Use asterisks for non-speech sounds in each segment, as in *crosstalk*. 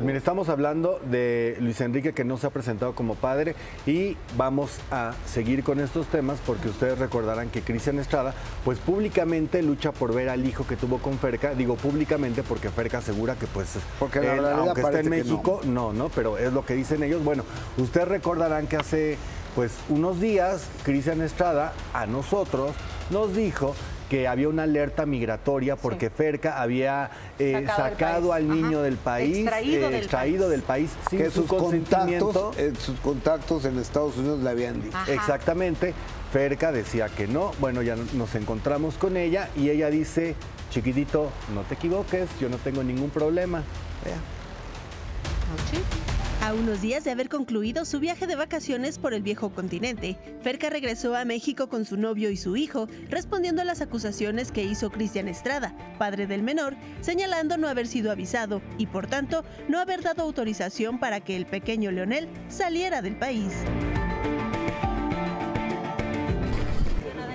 Mire, estamos hablando de Luis Enrique que no se ha presentado como padre y vamos a seguir con estos temas porque ustedes recordarán que Cristian Estrada pues públicamente lucha por ver al hijo que tuvo con Ferca, digo públicamente porque Ferca asegura que pues porque la él, realidad aunque está en México, no. no, pero es lo que dicen ellos. Bueno, ustedes recordarán que hace pues unos días Cristian Estrada a nosotros nos dijo que había una alerta migratoria porque Ferca había eh, Sacado al niño Ajá. del país, Extraído eh, del extraído país. del país sin que su sus contactos, eh, sus contactos en Estados Unidos le habían dicho. Ajá. Exactamente. Ferca decía que no. Bueno, ya nos encontramos con ella y ella dice, chiquitito, no te equivoques, yo no tengo ningún problema. Vea. A unos días de haber concluido su viaje de vacaciones por el viejo continente, Ferca regresó a México con su novio y su hijo, respondiendo a las acusaciones que hizo Cristian Estrada, padre del menor, señalando no haber sido avisado y por tanto no haber dado autorización para que el pequeño Leonel saliera del país.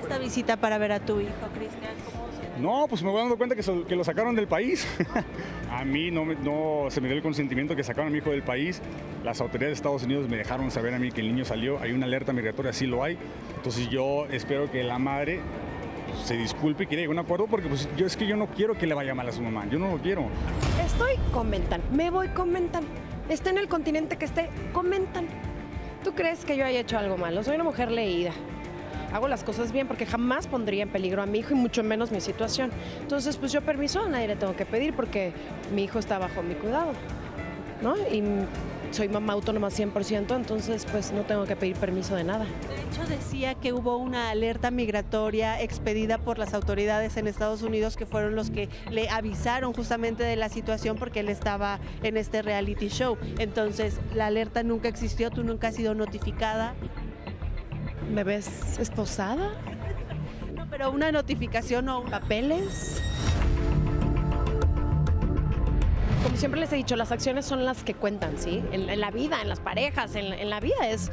esta visita para ver a tu hijo, Cristian? ¿Cómo se- No, pues me voy dando cuenta que, so- que lo sacaron del país. *laughs* a mí no, se me dio el consentimiento que sacaron a mi hijo del país. Las autoridades de Estados Unidos me dejaron saber a mí que el niño salió. Hay una alerta migratoria, sí lo hay. Entonces yo espero que la madre se disculpe y que llegue a un acuerdo porque pues, yo es que yo no quiero que le vaya mal a su mamá. Yo no lo quiero. Estoy, comentan. Me voy, comentan. Esté en el continente que esté, comentan. ¿Tú crees que yo haya hecho algo malo? Soy una mujer leída. Hago las cosas bien porque jamás pondría en peligro a mi hijo y mucho menos mi situación. Entonces, pues yo permiso a nadie le tengo que pedir porque mi hijo está bajo mi cuidado. ¿No? Y soy mamá autónoma 100%, entonces pues no tengo que pedir permiso de nada. De hecho, decía que hubo una alerta migratoria expedida por las autoridades en Estados Unidos que fueron los que le avisaron justamente de la situación porque él estaba en este reality show. Entonces, la alerta nunca existió, tú nunca has sido notificada. ¿Me ves esposada? No, pero una notificación o ¿Papeles? Como siempre les he dicho, las acciones son las que cuentan, ¿sí? En, en la vida, en las parejas, en, en la vida es...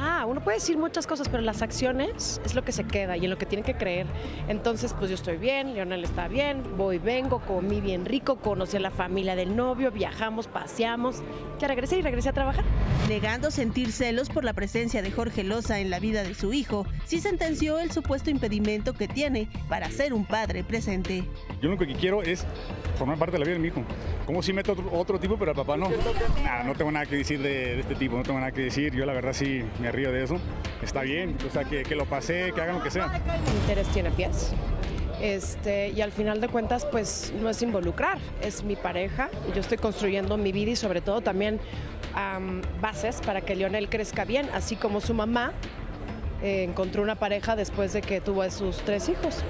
Ah, uno puede decir muchas cosas, pero las acciones es lo que se queda y en lo que tienen que creer. Entonces, pues yo estoy bien, Leonel está bien, voy, vengo, comí bien rico, conocí a la familia del novio, viajamos, paseamos. Ya regresé y regresé a trabajar. Negando sentir celos por la presencia de Jorge Loza en la vida de su hijo, sí sentenció el supuesto impedimento que tiene para ser un padre presente. Yo lo único que quiero es formar parte de la vida de mi hijo. Como si meto otro, otro tipo, pero al papá no. Nada, no tengo nada que decir de, de este tipo, no tengo nada que decir. Yo la verdad sí me río de eso. Está bien, o sea, que, que lo pase, que hagan lo que sea. Interés tiene pies. Este, y al final de cuentas, pues no es involucrar, es mi pareja. Yo estoy construyendo mi vida y sobre todo también am, bases para que Lionel crezca bien, así como su mamá eh, encontró una pareja después de que tuvo a sus tres hijos.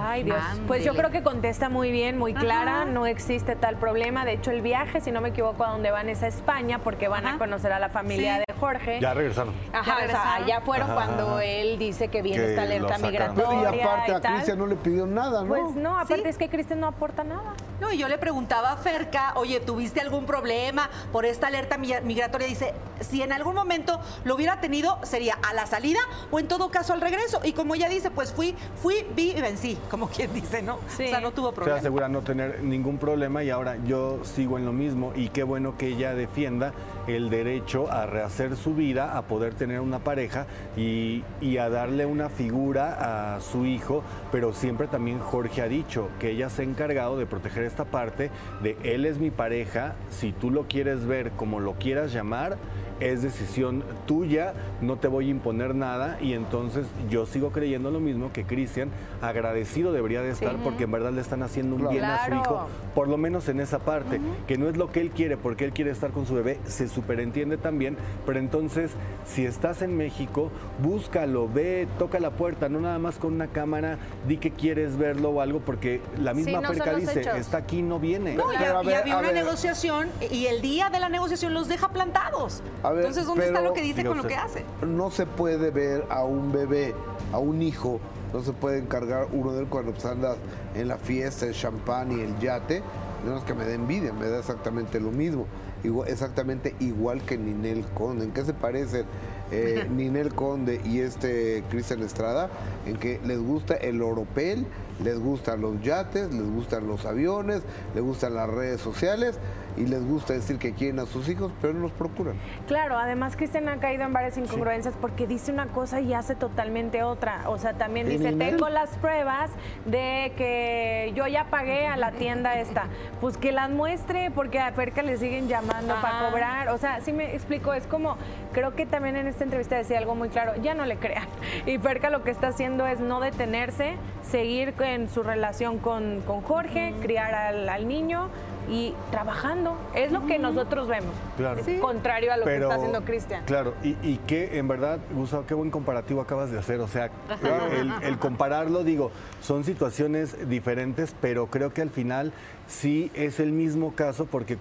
Ay, Dios. Pues yo creo que contesta muy bien, muy clara. No existe tal problema. De hecho, el viaje, si no me equivoco, a donde van es a España porque van a conocer a la familia Sí. de Jorge. Ya regresaron. Ajá, Ya o sea, fueron Ajá, cuando él dice que viene Que esta alerta migratoria. y aparte a. Cristian no le pidió nada, ¿no? Pues no, aparte Sí. es que Cristian no aporta nada. No, y yo le preguntaba a Ferca, oye, ¿tuviste algún problema por esta alerta mi- migratoria? Dice, si en algún momento lo hubiera tenido, sería a la salida o en todo caso al regreso. Y como ella dice, pues fui, fui, vi y vencí, *laughs* como quien dice, ¿no? Sí. O sea, no tuvo Se problema. asegura no tener ningún problema y ahora yo sigo en lo mismo y qué bueno que ella defienda el derecho a rehacer su vida, a poder tener una pareja y, a darle una figura a su hijo, pero siempre también Jorge ha dicho que ella se ha encargado de proteger esta parte de él es mi pareja, si tú lo quieres ver como lo quieras llamar, es decisión tuya, no te voy a imponer nada y entonces yo sigo creyendo lo mismo que Cristian, agradecido debería de estar porque en verdad le están haciendo un bien a su hijo, por lo menos en esa parte, que no es lo que él quiere porque él quiere estar con su bebé, se superentiende también, pero entonces si estás en México, búscalo, ve, toca la puerta, no nada más con una cámara, di que quieres verlo o algo porque la misma no son perca dice, hechos. está aquí, no viene. No, y, Pero a y ver, había a una ver. negociación y el día de la negociación los deja plantados. A ver, Entonces, ¿dónde está lo que dice con lo que hace? No se puede ver a un bebé, a un hijo, no se puede encargar uno de él cuando pues, anda en la fiesta, el champán y el yate. No es que me dé envidia, me da exactamente lo mismo. Igual- exactamente igual que Ninel Conde. ¿En qué se parecen eh, *laughs* Ninel Conde y este Cristian Estrada? En que les gusta el oropel les gustan los yates, les gustan los aviones, les gustan las redes sociales y les gusta decir que quieren a sus hijos, pero no los procuran. Claro, además Cristian ha caído en varias incongruencias porque dice una cosa y hace totalmente otra. O sea, también dice, tengo las pruebas de que yo ya pagué a la tienda esta. Pues que las muestre porque a Ferca le siguen llamando para cobrar. O sea, sí me explico, es como, creo que también en esta entrevista decía algo muy claro, ya no le crean. Y Ferca lo que está haciendo es no detenerse, seguir en su relación con, con Jorge, criar al, al niño y trabajando. Es lo que nosotros vemos. Claro. Contrario a lo que está haciendo Cristian. Claro, y, y, que en verdad, Gustavo, qué buen comparativo acabas de hacer. O sea, *laughs* el, compararlo, digo, son situaciones diferentes, pero creo que al final sí es el mismo caso porque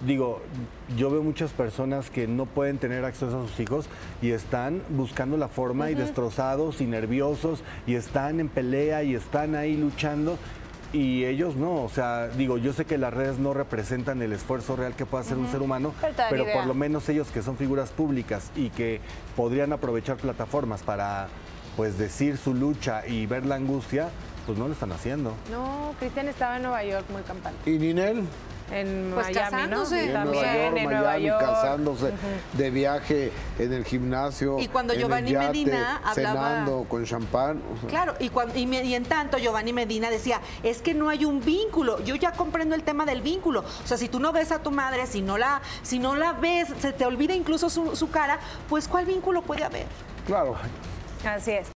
digo, yo veo muchas personas que no pueden tener acceso a sus hijos y están buscando la forma y destrozados y nerviosos y están en pelea y están ahí luchando y ellos no, o sea, digo, yo sé que las redes no representan el esfuerzo real que puede hacer un ser humano, pero por lo menos ellos que son figuras públicas y que podrían aprovechar plataformas para pues decir su lucha y ver la angustia, pues no lo están haciendo. No, Cristian estaba en Nueva York muy campante. ¿Y Ninel? En pues Miami, casándose. ¿no? También, en Nueva York. casándose, de viaje en el gimnasio. Y cuando Giovanni Medina hablaba. Cenando con champán. Claro, y, cuando, y, en tanto Giovanni Medina decía: es que no hay un vínculo. Yo ya comprendo el tema del vínculo. O sea, si tú no ves a tu madre, si no la, si no la ves, se te olvida incluso su, su cara, pues ¿cuál vínculo puede haber? Claro. Así es.